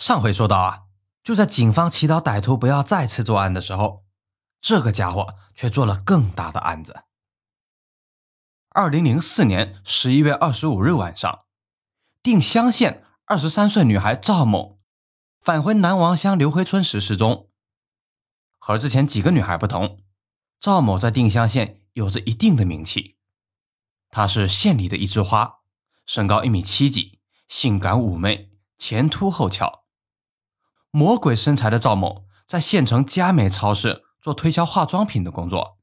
上回说到啊，就在警方祈祷歹徒不要再次作案的时候，这个家伙却做了更大的案子。二零零四年十一月二十五日晚上，定襄县二十三岁女孩赵某返回南王乡刘辉村时失踪。和之前几个女孩不同，赵某在定襄县有着一定的名气，她是县里的一枝花，身高一米七几，性感妩媚，前凸后翘。魔鬼身材的赵某在县城佳美超市做推销化妆品的工作，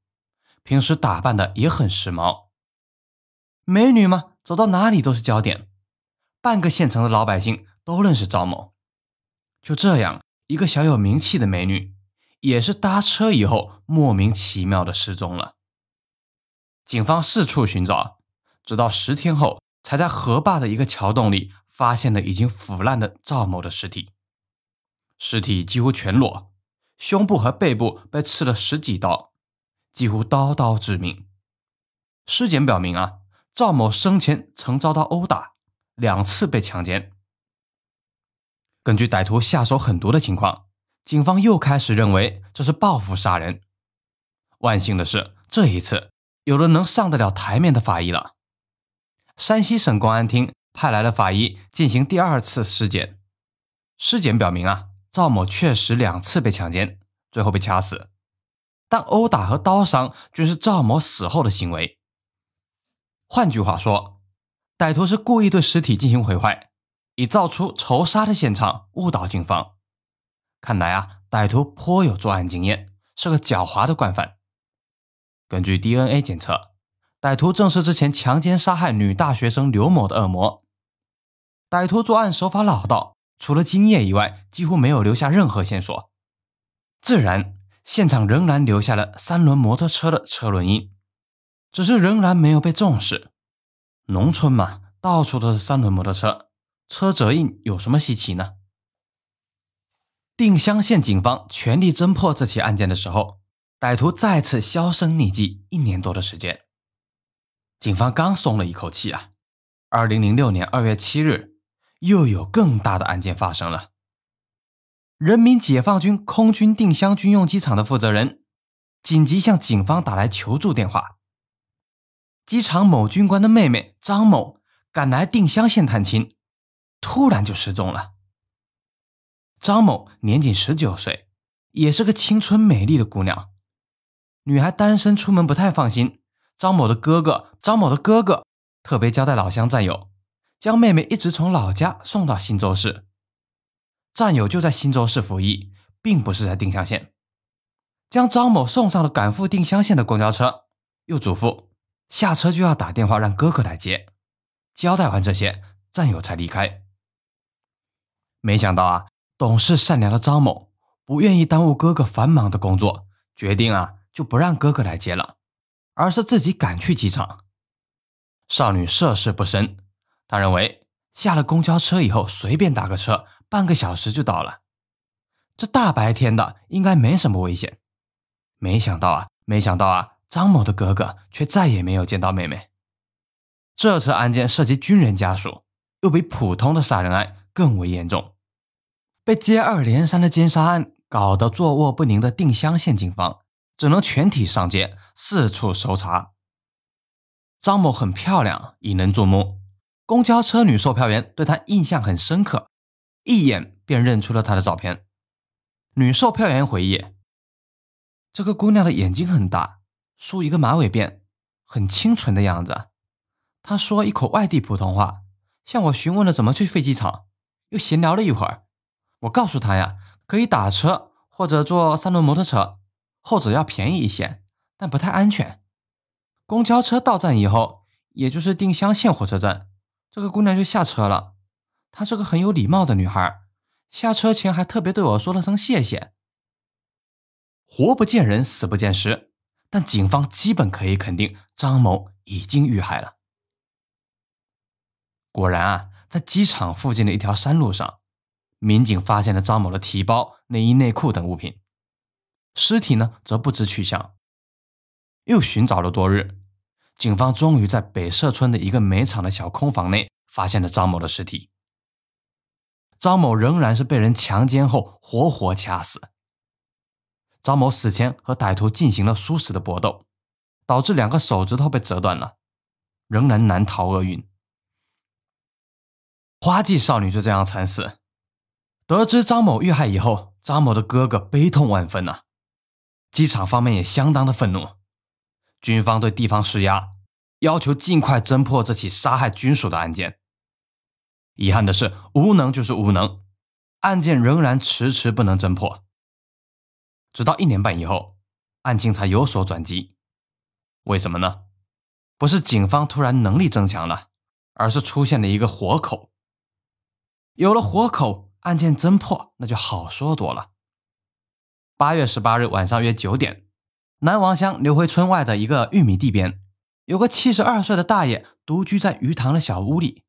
平时打扮的也很时髦。美女嘛，走到哪里都是焦点，半个县城的老百姓都认识赵某。就这样，一个小有名气的美女，也是搭车以后莫名其妙的失踪了。警方四处寻找，直到十天后，才在河坝的一个桥洞里发现了已经腐烂的赵某的尸体。尸体几乎全裸，胸部和背部被刺了十几刀，几乎刀刀致命。尸检表明啊，赵某生前曾遭到殴打，两次被强奸。根据歹徒下手狠毒的情况，警方又开始认为这是报复杀人。万幸的是，这一次有了能上得了台面的法医了。山西省公安厅派来了法医进行第二次尸检，尸检表明啊。赵某确实两次被强奸，最后被掐死，但殴打和刀伤均是赵某死后的行为。换句话说，歹徒是故意对尸体进行毁坏，以造出仇杀的现场，误导警方。看来啊，歹徒颇有作案经验，是个狡猾的惯犯。根据 DNA 检测，歹徒正是之前强奸杀害女大学生刘某的恶魔。歹徒作案手法老道。除了精液以外，几乎没有留下任何线索。自然，现场仍然留下了三轮摩托车的车轮印，只是仍然没有被重视。农村嘛，到处都是三轮摩托车，车辙印有什么稀奇呢？定襄县警方全力侦破这起案件的时候，歹徒再次销声匿迹一年多的时间。警方刚松了一口气啊！二零零六年二月七日。又有更大的案件发生了。人民解放军空军定襄军用机场的负责人紧急向警方打来求助电话。机场某军官的妹妹张某赶来定襄县探亲，突然就失踪了。张某年仅十九岁，也是个青春美丽的姑娘。女孩单身出门不太放心，张某的哥哥张某的哥哥特别交代老乡战友。将妹妹一直从老家送到新州市，战友就在新州市服役，并不是在定襄县。将张某送上了赶赴定襄县的公交车，又嘱咐下车就要打电话让哥哥来接。交代完这些，战友才离开。没想到啊，懂事善良的张某不愿意耽误哥哥繁忙的工作，决定啊就不让哥哥来接了，而是自己赶去机场。少女涉世不深。他认为下了公交车以后，随便打个车，半个小时就到了。这大白天的，应该没什么危险。没想到啊，没想到啊，张某的哥哥却再也没有见到妹妹。这次案件涉及军人家属，又比普通的杀人案更为严重，被接二连三的奸杀案搞得坐卧不宁的定襄县警方，只能全体上街，四处搜查。张某很漂亮，引人注目。公交车女售票员对她印象很深刻，一眼便认出了她的照片。女售票员回忆：“这个姑娘的眼睛很大，梳一个马尾辫，很清纯的样子。她说一口外地普通话，向我询问了怎么去飞机场，又闲聊了一会儿。我告诉她呀，可以打车或者坐三轮摩托车，后者要便宜一些，但不太安全。公交车到站以后，也就是定襄县火车站。”这个姑娘就下车了，她是个很有礼貌的女孩，下车前还特别对我说了声谢谢。活不见人，死不见尸，但警方基本可以肯定张某已经遇害了。果然啊，在机场附近的一条山路上，民警发现了张某的提包、内衣、内裤等物品，尸体呢则不知去向。又寻找了多日。警方终于在北社村的一个煤厂的小空房内发现了张某的尸体。张某仍然是被人强奸后活活掐死。张某死前和歹徒进行了殊死的搏斗，导致两个手指头被折断了，仍然难逃厄运。花季少女就这样惨死。得知张某遇害以后，张某的哥哥悲痛万分呐。机场方面也相当的愤怒，军方对地方施压，要求尽快侦破这起杀害军属的案件。遗憾的是，无能就是无能，案件仍然迟迟不能侦破。直到一年半以后，案情才有所转机。为什么呢？不是警方突然能力增强了，而是出现了一个活口。有了活口，案件侦破那就好说多了。八月十八日晚上约九点，南王乡刘回村外的一个玉米地边，有个七十二岁的大爷独居在鱼塘的小屋里。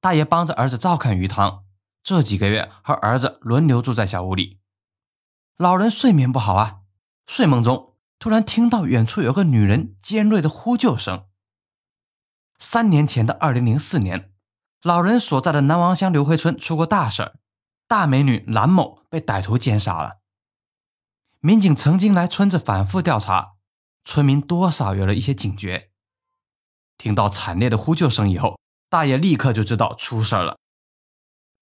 大爷帮着儿子照看鱼塘，这几个月和儿子轮流住在小屋里。老人睡眠不好啊，睡梦中突然听到远处有个女人尖锐的呼救声。三年前的二零零四年，老人所在的南王乡刘回村出过大事儿，大美女蓝某被歹徒奸杀了。民警曾经来村子反复调查，村民多少有了一些警觉。听到惨烈的呼救声以后。大爷立刻就知道出事儿了，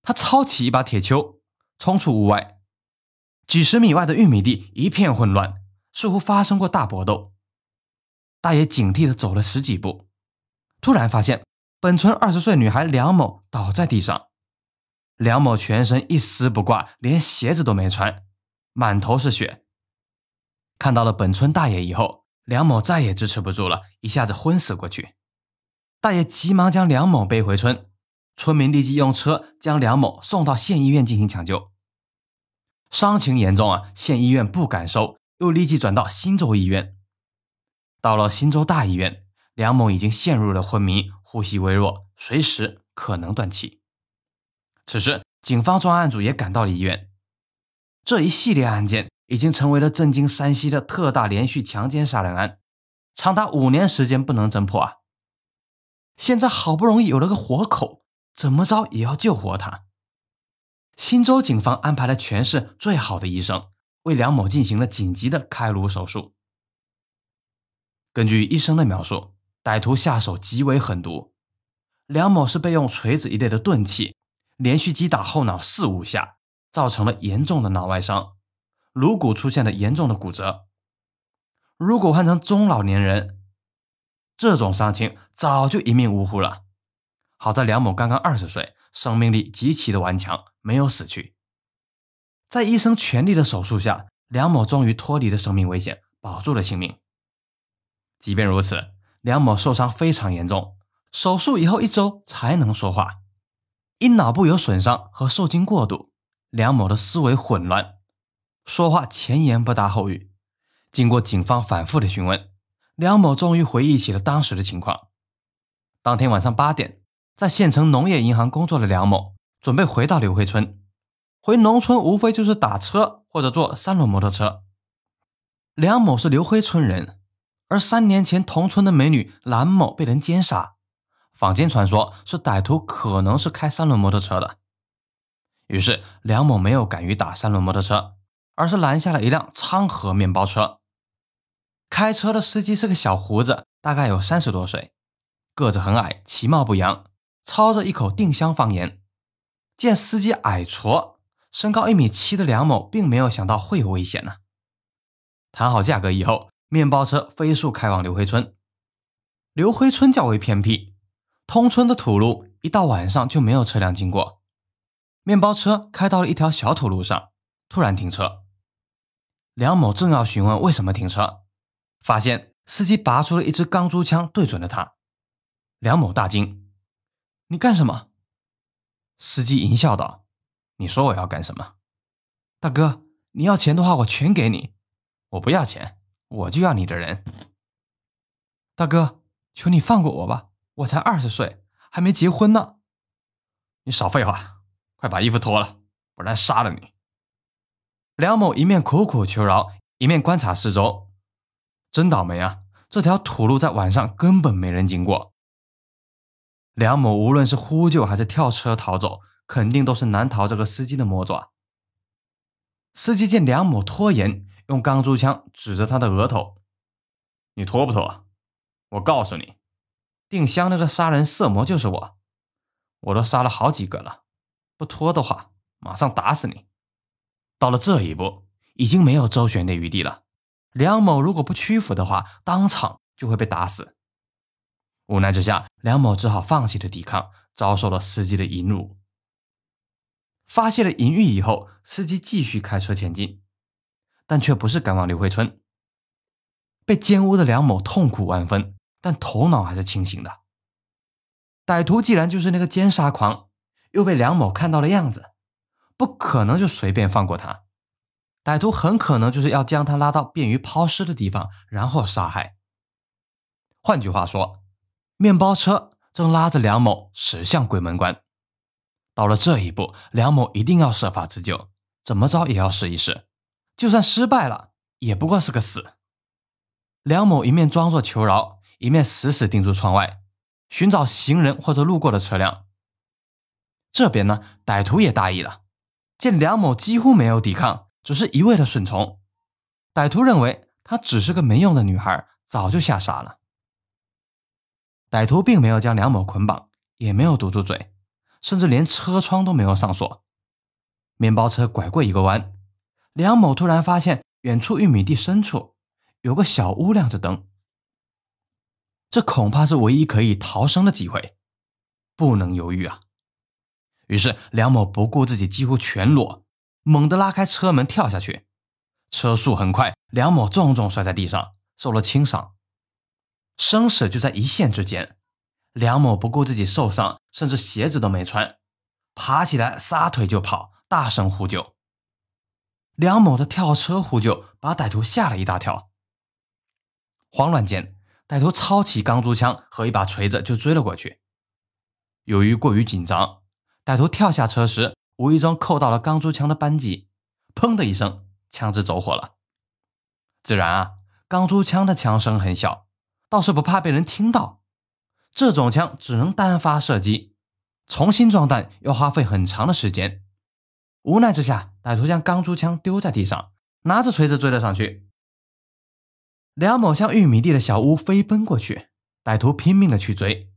他抄起一把铁锹，冲出屋外。几十米外的玉米地一片混乱，似乎发生过大搏斗。大爷警惕的走了十几步，突然发现本村二十岁女孩梁某倒在地上。梁某全身一丝不挂，连鞋子都没穿，满头是血。看到了本村大爷以后，梁某再也支持不住了，一下子昏死过去。大爷急忙将梁某背回村，村民立即用车将梁某送到县医院进行抢救。伤情严重啊，县医院不敢收，又立即转到新洲医院。到了新洲大医院，梁某已经陷入了昏迷，呼吸微弱，随时可能断气。此时，警方专案组也赶到了医院。这一系列案件已经成为了震惊山西的特大连续强奸杀人案，长达五年时间不能侦破啊。现在好不容易有了个活口，怎么着也要救活他。新州警方安排了全市最好的医生，为梁某进行了紧急的开颅手术。根据医生的描述，歹徒下手极为狠毒，梁某是被用锤子一类的钝器连续击打后脑四五下，造成了严重的脑外伤，颅骨出现了严重的骨折。如果换成中老年人，这种伤情早就一命呜呼了。好在梁某刚刚二十岁，生命力极其的顽强，没有死去。在医生全力的手术下，梁某终于脱离了生命危险，保住了性命。即便如此，梁某受伤非常严重，手术以后一周才能说话。因脑部有损伤和受惊过度，梁某的思维混乱，说话前言不搭后语。经过警方反复的询问。梁某终于回忆起了当时的情况。当天晚上八点，在县城农业银行工作的梁某准备回到刘辉村。回农村无非就是打车或者坐三轮摩托车。梁某是刘辉村人，而三年前同村的美女蓝某被人奸杀，坊间传说是歹徒可能是开三轮摩托车的。于是梁某没有敢于打三轮摩托车，而是拦下了一辆昌河面包车。开车的司机是个小胡子，大概有三十多岁，个子很矮，其貌不扬，操着一口定襄方言。见司机矮矬，身高一米七的梁某并没有想到会有危险呢。谈好价格以后，面包车飞速开往刘辉村。刘辉村较为偏僻，通村的土路一到晚上就没有车辆经过。面包车开到了一条小土路上，突然停车。梁某正要询问为什么停车。发现司机拔出了一支钢珠枪，对准了他。梁某大惊：“你干什么？”司机淫笑道：“你说我要干什么？大哥，你要钱的话，我全给你。我不要钱，我就要你的人。大哥，求你放过我吧，我才二十岁，还没结婚呢。你少废话，快把衣服脱了，不然杀了你。”梁某一面苦苦求饶，一面观察四周。真倒霉啊！这条土路在晚上根本没人经过。梁某无论是呼救还是跳车逃走，肯定都是难逃这个司机的魔爪。司机见梁某拖延，用钢珠枪指着他的额头：“你拖不拖？我告诉你，定香那个杀人色魔就是我，我都杀了好几个了，不拖的话，马上打死你。”到了这一步，已经没有周旋的余地了。梁某如果不屈服的话，当场就会被打死。无奈之下，梁某只好放弃了抵抗，遭受了司机的淫辱。发泄了淫欲以后，司机继续开车前进，但却不是赶往刘慧村。被奸污的梁某痛苦万分，但头脑还是清醒的。歹徒既然就是那个奸杀狂，又被梁某看到了样子，不可能就随便放过他。歹徒很可能就是要将他拉到便于抛尸的地方，然后杀害。换句话说，面包车正拉着梁某驶向鬼门关。到了这一步，梁某一定要设法自救，怎么着也要试一试。就算失败了，也不过是个死。梁某一面装作求饶，一面死死盯住窗外，寻找行人或者路过的车辆。这边呢，歹徒也大意了，见梁某几乎没有抵抗，只是一味的顺从，歹徒认为她只是个没用的女孩，早就吓傻了。歹徒并没有将梁某捆绑，也没有堵住嘴，甚至连车窗都没有上锁。面包车拐过一个弯，梁某突然发现远处玉米地深处有个小屋亮着灯，这恐怕是唯一可以逃生的机会，不能犹豫啊！于是梁某不顾自己几乎全裸，猛地拉开车门跳下去，车速很快，梁某重重摔在地上，受了轻伤。生死就在一线之间，梁某不顾自己受伤，甚至鞋子都没穿，爬起来撒腿就跑，大声呼救。梁某的跳车呼救把歹徒吓了一大跳。慌乱间，歹徒抄起钢珠枪和一把锤子就追了过去。由于过于紧张，歹徒跳下车时无意中扣到了钢珠枪的扳机，砰的一声，枪支走火了。自然啊，钢珠枪的枪声很小。倒是不怕被人听到，这种枪只能单发射击，重新装弹要花费很长的时间。无奈之下，歹徒将钢珠枪丢在地上，拿着锤子追了上去。梁某向玉米地的小屋飞奔过去，歹徒拼命的去追，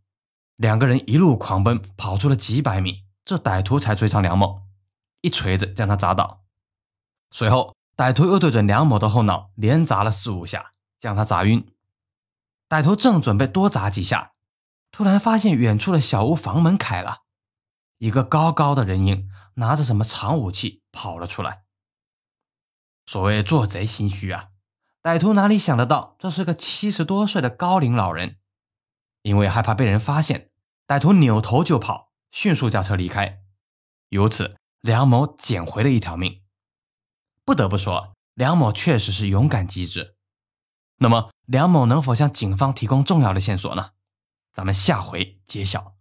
两个人一路狂奔，跑出了几百米，这歹徒才追上梁某，一锤子将他砸倒。随后，歹徒又对准梁某的后脑连砸了四五下，将他砸晕。歹徒正准备多砸几下，突然发现远处的小屋房门开了，一个高高的人影拿着什么长武器跑了出来。所谓做贼心虚啊，歹徒哪里想得到这是个七十多岁的高龄老人？因为害怕被人发现，歹徒扭头就跑，迅速驾车离开。由此，梁某捡回了一条命。不得不说，梁某确实是勇敢机智。那么，梁某能否向警方提供重要的线索呢？咱们下回揭晓。